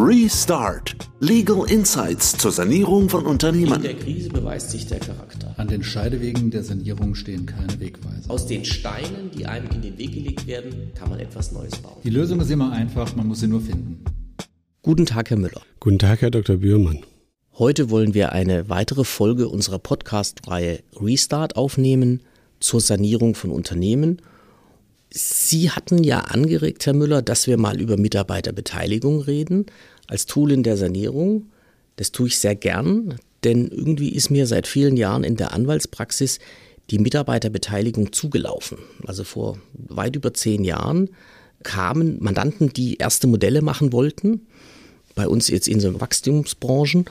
Restart. Legal Insights zur Sanierung von Unternehmen. In der Krise beweist sich der Charakter. An den Scheidewegen der Sanierung stehen keine Wegweiser. Aus den Steinen, die einem in den Weg gelegt werden, kann man etwas Neues bauen. Die Lösung ist immer einfach, man muss sie nur finden. Guten Tag, Herr Müller. Guten Tag, Herr Dr. Bührmann. Heute wollen wir eine weitere Folge unserer Podcast-Reihe Restart aufnehmen zur Sanierung von Unternehmen. Sie hatten ja angeregt, Herr Müller, dass wir mal über Mitarbeiterbeteiligung reden als Tool in der Sanierung. Das tue ich sehr gern, denn irgendwie ist mir seit vielen Jahren in der Anwaltspraxis die Mitarbeiterbeteiligung zugelaufen. Also vor weit über zehn Jahren kamen Mandanten, die erste Modelle machen wollten, bei uns jetzt in so Wachstumsbranchen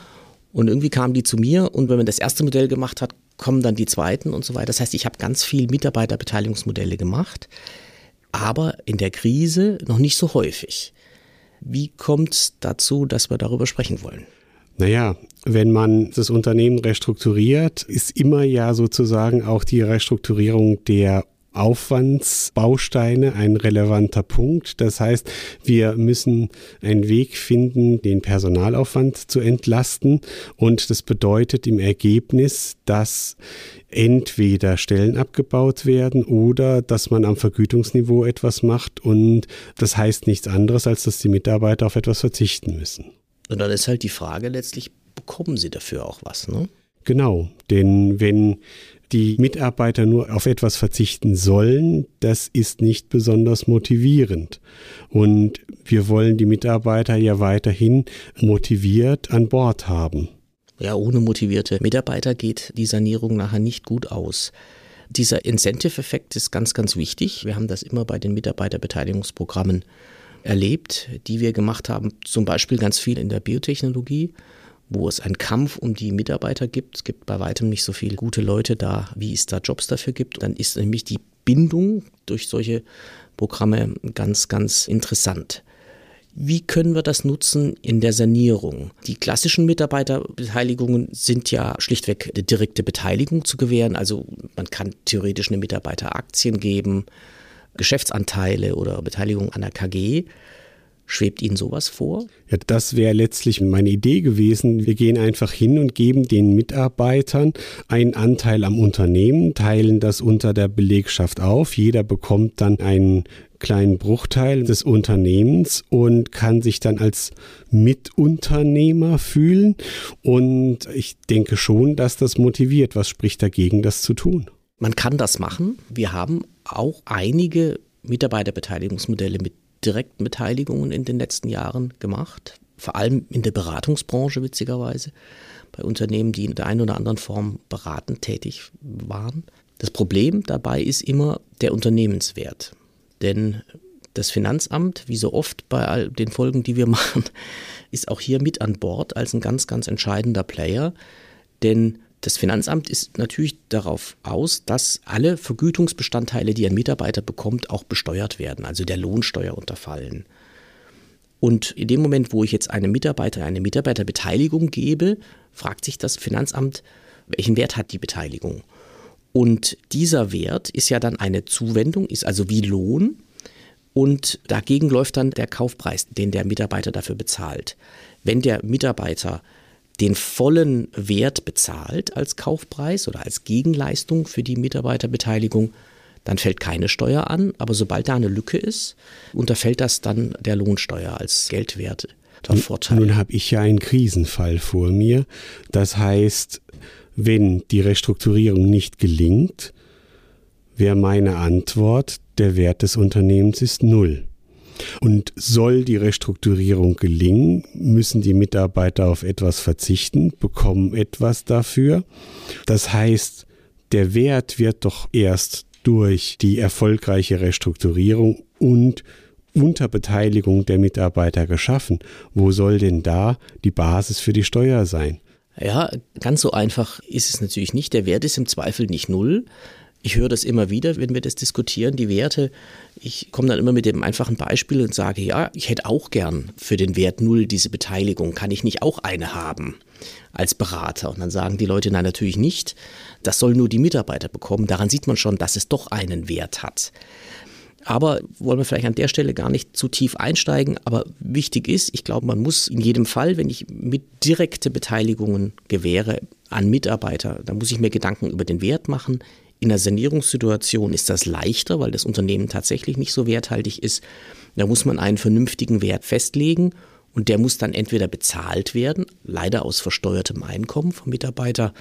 und irgendwie kamen die zu mir und wenn man das erste Modell gemacht hat, kommen dann die zweiten und so weiter. Das heißt, ich habe ganz viel Mitarbeiterbeteiligungsmodelle gemacht, aber in der Krise noch nicht so häufig. Wie kommt es dazu, dass wir darüber sprechen wollen? Naja, wenn man das Unternehmen restrukturiert, ist immer ja sozusagen auch die Restrukturierung der Aufwandsbausteine ein relevanter Punkt. Das heißt, wir müssen einen Weg finden, den Personalaufwand zu entlasten. Und das bedeutet im Ergebnis, dass entweder Stellen abgebaut werden oder dass man am Vergütungsniveau etwas macht. Und das heißt nichts anderes, als dass die Mitarbeiter auf etwas verzichten müssen. Und dann ist halt die Frage letztlich, bekommen sie dafür auch was, ne? Genau, denn wenn die Mitarbeiter nur auf etwas verzichten sollen, das ist nicht besonders motivierend. Und wir wollen die Mitarbeiter ja weiterhin motiviert an Bord haben. Ja, ohne motivierte Mitarbeiter geht die Sanierung nachher nicht gut aus. Dieser Incentive-Effekt ist ganz, ganz wichtig. Wir haben das immer bei den Mitarbeiterbeteiligungsprogrammen erlebt, die wir gemacht haben, zum Beispiel ganz viel in der Biotechnologie wo es einen Kampf um die Mitarbeiter gibt. Es gibt bei weitem nicht so viele gute Leute da, wie es da Jobs dafür gibt. Dann ist nämlich die Bindung durch solche Programme ganz, ganz interessant. Wie können wir das nutzen in der Sanierung? Die klassischen Mitarbeiterbeteiligungen sind ja schlichtweg eine direkte Beteiligung zu gewähren. Also man kann theoretisch eine Mitarbeiteraktien geben, Geschäftsanteile oder Beteiligung an der KG. Schwebt Ihnen sowas vor? Ja, das wäre letztlich meine Idee gewesen. Wir gehen einfach hin und geben den Mitarbeitern einen Anteil am Unternehmen, teilen das unter der Belegschaft auf. Jeder bekommt dann einen kleinen Bruchteil des Unternehmens und kann sich dann als Mitunternehmer fühlen. Und ich denke schon, dass das motiviert. Was spricht dagegen, das zu tun? Man kann das machen. Wir haben auch einige Mitarbeiterbeteiligungsmodelle mit direkten Beteiligungen in den letzten Jahren gemacht, vor allem in der Beratungsbranche witzigerweise, bei Unternehmen, die in der einen oder anderen Form beratend tätig waren. Das Problem dabei ist immer der Unternehmenswert. Denn das Finanzamt, wie so oft bei all den Folgen, die wir machen, ist auch hier mit an Bord als ein ganz, ganz entscheidender Player. Denn das Finanzamt ist natürlich darauf aus, dass alle Vergütungsbestandteile, die ein Mitarbeiter bekommt, auch besteuert werden, also der Lohnsteuer unterfallen. Und in dem Moment, wo ich jetzt einem Mitarbeiter eine Mitarbeiterbeteiligung gebe, fragt sich das Finanzamt, welchen Wert hat die Beteiligung? Und dieser Wert ist ja dann eine Zuwendung, ist also wie Lohn. Und dagegen läuft dann der Kaufpreis, den der Mitarbeiter dafür bezahlt. Wenn der Mitarbeiter den vollen Wert bezahlt als Kaufpreis oder als Gegenleistung für die Mitarbeiterbeteiligung, dann fällt keine Steuer an. Aber sobald da eine Lücke ist, unterfällt das dann der Lohnsteuer als Geldwert. Vorteil. Nun habe ich ja einen Krisenfall vor mir. Das heißt, wenn die Restrukturierung nicht gelingt, wäre meine Antwort, der Wert des Unternehmens ist null. Und soll die Restrukturierung gelingen, müssen die Mitarbeiter auf etwas verzichten, bekommen etwas dafür. Das heißt, der Wert wird doch erst durch die erfolgreiche Restrukturierung und Unterbeteiligung der Mitarbeiter geschaffen. Wo soll denn da die Basis für die Steuer sein? Ja, ganz so einfach ist es natürlich nicht. Der Wert ist im Zweifel nicht null. Ich höre das immer wieder, wenn wir das diskutieren, die Werte. Ich komme dann immer mit dem einfachen Beispiel und sage, ja, ich hätte auch gern für den Wert Null diese Beteiligung. Kann ich nicht auch eine haben als Berater? Und dann sagen die Leute, nein, natürlich nicht. Das soll nur die Mitarbeiter bekommen. Daran sieht man schon, dass es doch einen Wert hat. Aber wollen wir vielleicht an der Stelle gar nicht zu tief einsteigen. Aber wichtig ist, ich glaube, man muss in jedem Fall, wenn ich mit direkte Beteiligungen gewähre an Mitarbeiter, da muss ich mir Gedanken über den Wert machen. In einer Sanierungssituation ist das leichter, weil das Unternehmen tatsächlich nicht so werthaltig ist. Da muss man einen vernünftigen Wert festlegen und der muss dann entweder bezahlt werden, leider aus versteuertem Einkommen vom Mitarbeiter,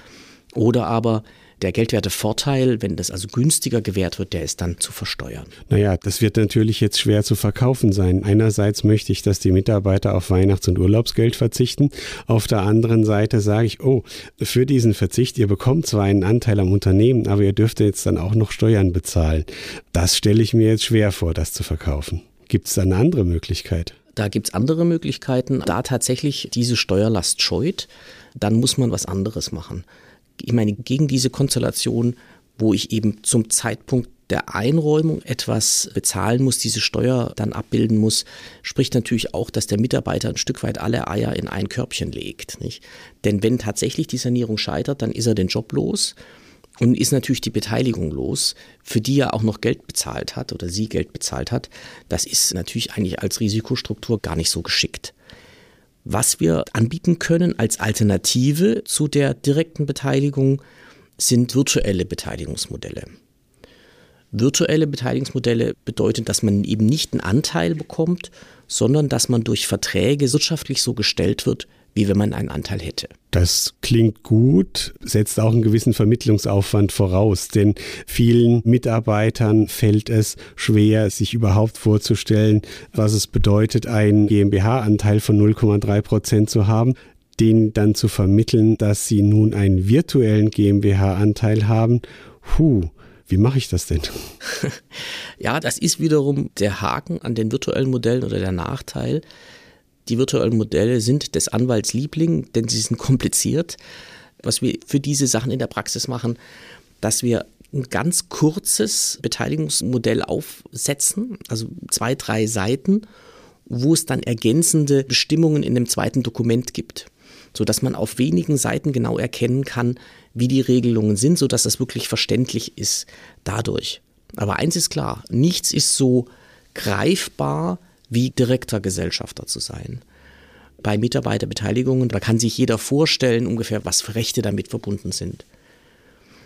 oder aber der Geldwertevorteil, wenn das also günstiger gewährt wird, der ist dann zu versteuern. Naja, das wird natürlich jetzt schwer zu verkaufen sein. Einerseits möchte ich, dass die Mitarbeiter auf Weihnachts- und Urlaubsgeld verzichten. Auf der anderen Seite sage ich, oh, für diesen Verzicht, ihr bekommt zwar einen Anteil am Unternehmen, aber ihr dürft jetzt dann auch noch Steuern bezahlen. Das stelle ich mir jetzt schwer vor, das zu verkaufen. Gibt es da eine andere Möglichkeit? Da gibt es andere Möglichkeiten. Da tatsächlich diese Steuerlast scheut, dann muss man was anderes machen ich meine, gegen diese Konstellation, wo ich eben zum Zeitpunkt der Einräumung etwas bezahlen muss, diese Steuer dann abbilden muss, spricht natürlich auch, dass der Mitarbeiter ein Stück weit alle Eier in ein Körbchen legt. Nicht? Denn wenn tatsächlich die Sanierung scheitert, dann ist er den Job los und ist natürlich die Beteiligung los, für die er auch noch Geld bezahlt hat oder sie Geld bezahlt hat. Das ist natürlich eigentlich als Risikostruktur gar nicht so geschickt. Was wir anbieten können als Alternative zu der direkten Beteiligung sind virtuelle Beteiligungsmodelle. Virtuelle Beteiligungsmodelle bedeuten, dass man eben nicht einen Anteil bekommt, sondern dass man durch Verträge wirtschaftlich so gestellt wird, wie wenn man einen Anteil hätte. Das klingt gut, setzt auch einen gewissen Vermittlungsaufwand voraus, denn vielen Mitarbeitern fällt es schwer, sich überhaupt vorzustellen, was es bedeutet, einen GmbH-Anteil von 0,3 Prozent zu haben denen dann zu vermitteln, dass sie nun einen virtuellen GmbH-Anteil haben. Huh, wie mache ich das denn? ja, das ist wiederum der Haken an den virtuellen Modellen oder der Nachteil. Die virtuellen Modelle sind des Anwalts Liebling, denn sie sind kompliziert. Was wir für diese Sachen in der Praxis machen, dass wir ein ganz kurzes Beteiligungsmodell aufsetzen, also zwei, drei Seiten, wo es dann ergänzende Bestimmungen in dem zweiten Dokument gibt, sodass man auf wenigen Seiten genau erkennen kann, wie die Regelungen sind, sodass das wirklich verständlich ist dadurch. Aber eins ist klar, nichts ist so greifbar wie direkter Gesellschafter zu sein. Bei Mitarbeiterbeteiligungen, da kann sich jeder vorstellen, ungefähr, was für Rechte damit verbunden sind.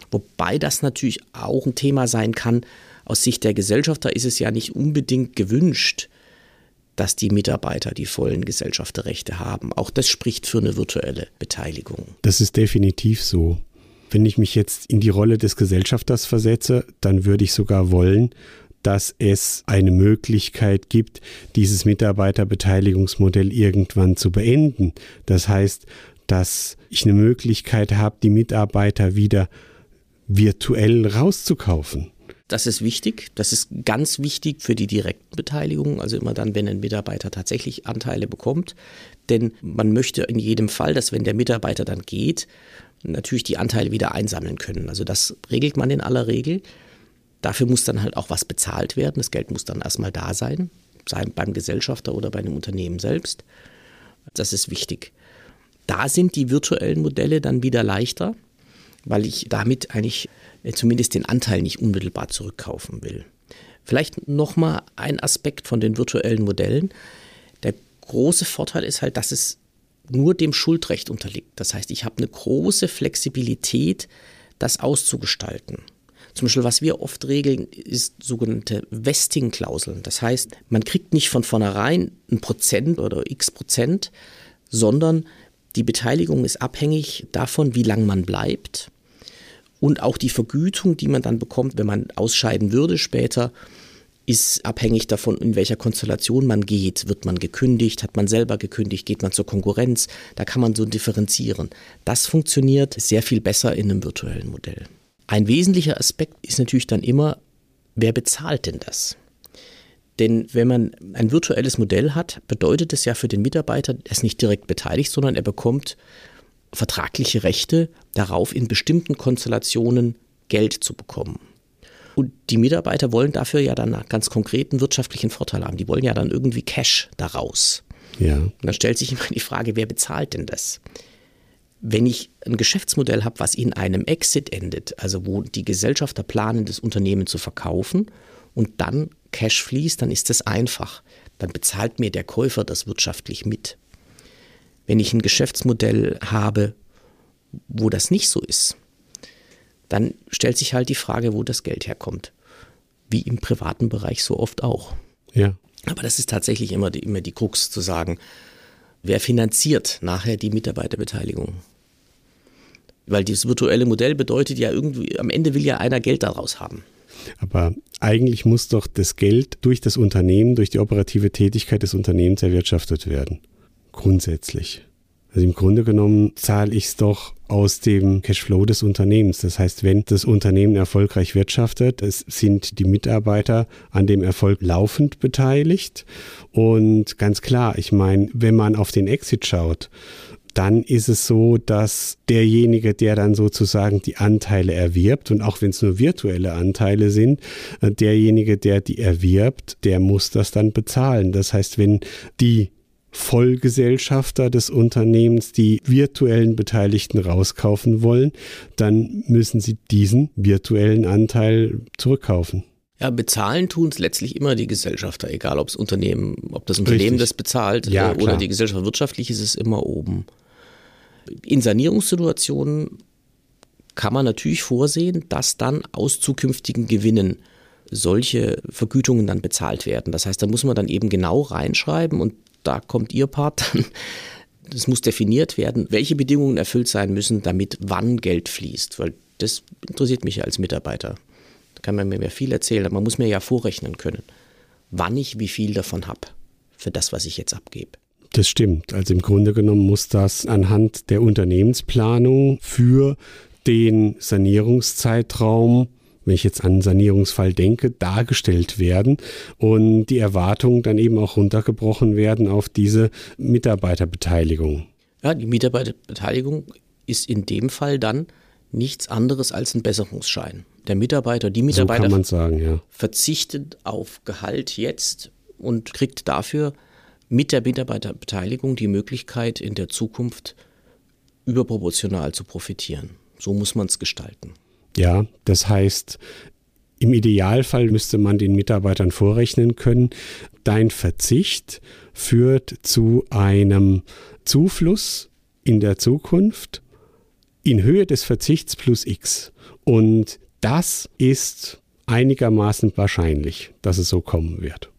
Wobei das natürlich auch ein Thema sein kann, aus Sicht der Gesellschafter ist es ja nicht unbedingt gewünscht, dass die Mitarbeiter die vollen Gesellschafterrechte haben. Auch das spricht für eine virtuelle Beteiligung. Das ist definitiv so. Wenn ich mich jetzt in die Rolle des Gesellschafters versetze, dann würde ich sogar wollen, dass es eine Möglichkeit gibt, dieses Mitarbeiterbeteiligungsmodell irgendwann zu beenden. Das heißt, dass ich eine Möglichkeit habe, die Mitarbeiter wieder virtuell rauszukaufen. Das ist wichtig. Das ist ganz wichtig für die direkten Beteiligungen, also immer dann, wenn ein Mitarbeiter tatsächlich Anteile bekommt. Denn man möchte in jedem Fall, dass wenn der Mitarbeiter dann geht, natürlich die Anteile wieder einsammeln können. Also das regelt man in aller Regel. Dafür muss dann halt auch was bezahlt werden. Das Geld muss dann erstmal da sein, sei beim Gesellschafter oder bei einem Unternehmen selbst. Das ist wichtig. Da sind die virtuellen Modelle dann wieder leichter, weil ich damit eigentlich äh, zumindest den Anteil nicht unmittelbar zurückkaufen will. Vielleicht nochmal ein Aspekt von den virtuellen Modellen. Der große Vorteil ist halt, dass es nur dem Schuldrecht unterliegt. Das heißt, ich habe eine große Flexibilität, das auszugestalten. Zum Beispiel, was wir oft regeln, ist sogenannte Vesting-Klauseln. Das heißt, man kriegt nicht von vornherein ein Prozent oder x Prozent, sondern die Beteiligung ist abhängig davon, wie lange man bleibt. Und auch die Vergütung, die man dann bekommt, wenn man ausscheiden würde später, ist abhängig davon, in welcher Konstellation man geht. Wird man gekündigt? Hat man selber gekündigt? Geht man zur Konkurrenz? Da kann man so differenzieren. Das funktioniert sehr viel besser in einem virtuellen Modell. Ein wesentlicher Aspekt ist natürlich dann immer, wer bezahlt denn das? Denn wenn man ein virtuelles Modell hat, bedeutet es ja für den Mitarbeiter, er ist nicht direkt beteiligt, sondern er bekommt vertragliche Rechte darauf, in bestimmten Konstellationen Geld zu bekommen. Und die Mitarbeiter wollen dafür ja dann einen ganz konkreten wirtschaftlichen Vorteil haben. Die wollen ja dann irgendwie Cash daraus. Ja. Und dann stellt sich immer die Frage, wer bezahlt denn das? Wenn ich ein Geschäftsmodell habe, was in einem Exit endet, also wo die Gesellschafter planen, das Unternehmen zu verkaufen und dann Cash fließt, dann ist das einfach. Dann bezahlt mir der Käufer das wirtschaftlich mit. Wenn ich ein Geschäftsmodell habe, wo das nicht so ist, dann stellt sich halt die Frage, wo das Geld herkommt. Wie im privaten Bereich so oft auch. Ja. Aber das ist tatsächlich immer die, immer die Krux zu sagen, wer finanziert nachher die Mitarbeiterbeteiligung? Weil dieses virtuelle Modell bedeutet ja irgendwie, am Ende will ja einer Geld daraus haben. Aber eigentlich muss doch das Geld durch das Unternehmen, durch die operative Tätigkeit des Unternehmens erwirtschaftet werden. Grundsätzlich. Also im Grunde genommen zahle ich es doch aus dem Cashflow des Unternehmens. Das heißt, wenn das Unternehmen erfolgreich wirtschaftet, es sind die Mitarbeiter an dem Erfolg laufend beteiligt. Und ganz klar, ich meine, wenn man auf den Exit schaut, dann ist es so, dass derjenige, der dann sozusagen die Anteile erwirbt, und auch wenn es nur virtuelle Anteile sind, äh, derjenige, der die erwirbt, der muss das dann bezahlen. Das heißt, wenn die Vollgesellschafter des Unternehmens die virtuellen Beteiligten rauskaufen wollen, dann müssen sie diesen virtuellen Anteil zurückkaufen. Ja, bezahlen tun es letztlich immer die Gesellschafter, egal ob das Unternehmen, ob das Unternehmen Richtig. das bezahlt ja, oder klar. die Gesellschaft wirtschaftlich ist es immer oben. In Sanierungssituationen kann man natürlich vorsehen, dass dann aus zukünftigen Gewinnen solche Vergütungen dann bezahlt werden. Das heißt, da muss man dann eben genau reinschreiben und da kommt Ihr Part dann. Es muss definiert werden, welche Bedingungen erfüllt sein müssen, damit wann Geld fließt. Weil das interessiert mich ja als Mitarbeiter. Da kann man mir viel erzählen, aber man muss mir ja vorrechnen können, wann ich wie viel davon habe für das, was ich jetzt abgebe. Das stimmt. Also im Grunde genommen muss das anhand der Unternehmensplanung für den Sanierungszeitraum wenn ich jetzt an einen Sanierungsfall denke, dargestellt werden und die Erwartungen dann eben auch runtergebrochen werden auf diese Mitarbeiterbeteiligung. Ja, die Mitarbeiterbeteiligung ist in dem Fall dann nichts anderes als ein Besserungsschein. Der Mitarbeiter, die Mitarbeiter so sagen, ja. verzichtet auf Gehalt jetzt und kriegt dafür mit der Mitarbeiterbeteiligung die Möglichkeit, in der Zukunft überproportional zu profitieren. So muss man es gestalten. Ja, das heißt, im Idealfall müsste man den Mitarbeitern vorrechnen können, dein Verzicht führt zu einem Zufluss in der Zukunft in Höhe des Verzichts plus X. Und das ist einigermaßen wahrscheinlich, dass es so kommen wird.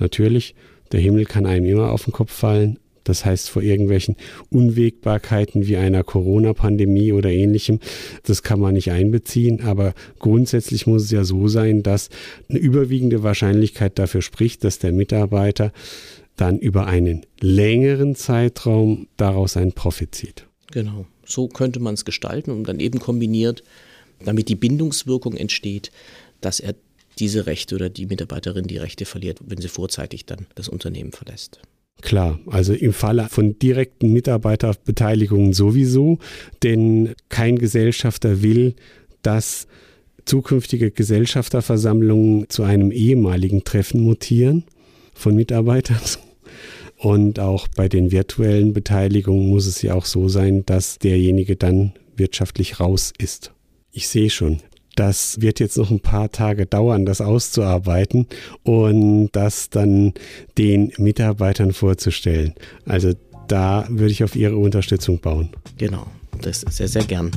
Natürlich, der Himmel kann einem immer auf den Kopf fallen, das heißt, vor irgendwelchen Unwägbarkeiten wie einer Corona-Pandemie oder ähnlichem, das kann man nicht einbeziehen. Aber grundsätzlich muss es ja so sein, dass eine überwiegende Wahrscheinlichkeit dafür spricht, dass der Mitarbeiter dann über einen längeren Zeitraum daraus einen Profit zieht. Genau, so könnte man es gestalten und dann eben kombiniert, damit die Bindungswirkung entsteht, dass er diese Rechte oder die Mitarbeiterin die Rechte verliert, wenn sie vorzeitig dann das Unternehmen verlässt. Klar, also im Falle von direkten Mitarbeiterbeteiligungen sowieso, denn kein Gesellschafter will, dass zukünftige Gesellschafterversammlungen zu einem ehemaligen Treffen mutieren von Mitarbeitern. Und auch bei den virtuellen Beteiligungen muss es ja auch so sein, dass derjenige dann wirtschaftlich raus ist. Ich sehe schon, das wird jetzt noch ein paar Tage dauern, das auszuarbeiten und das dann den Mitarbeitern vorzustellen. Also da würde ich auf Ihre Unterstützung bauen. Genau, das sehr, sehr gern.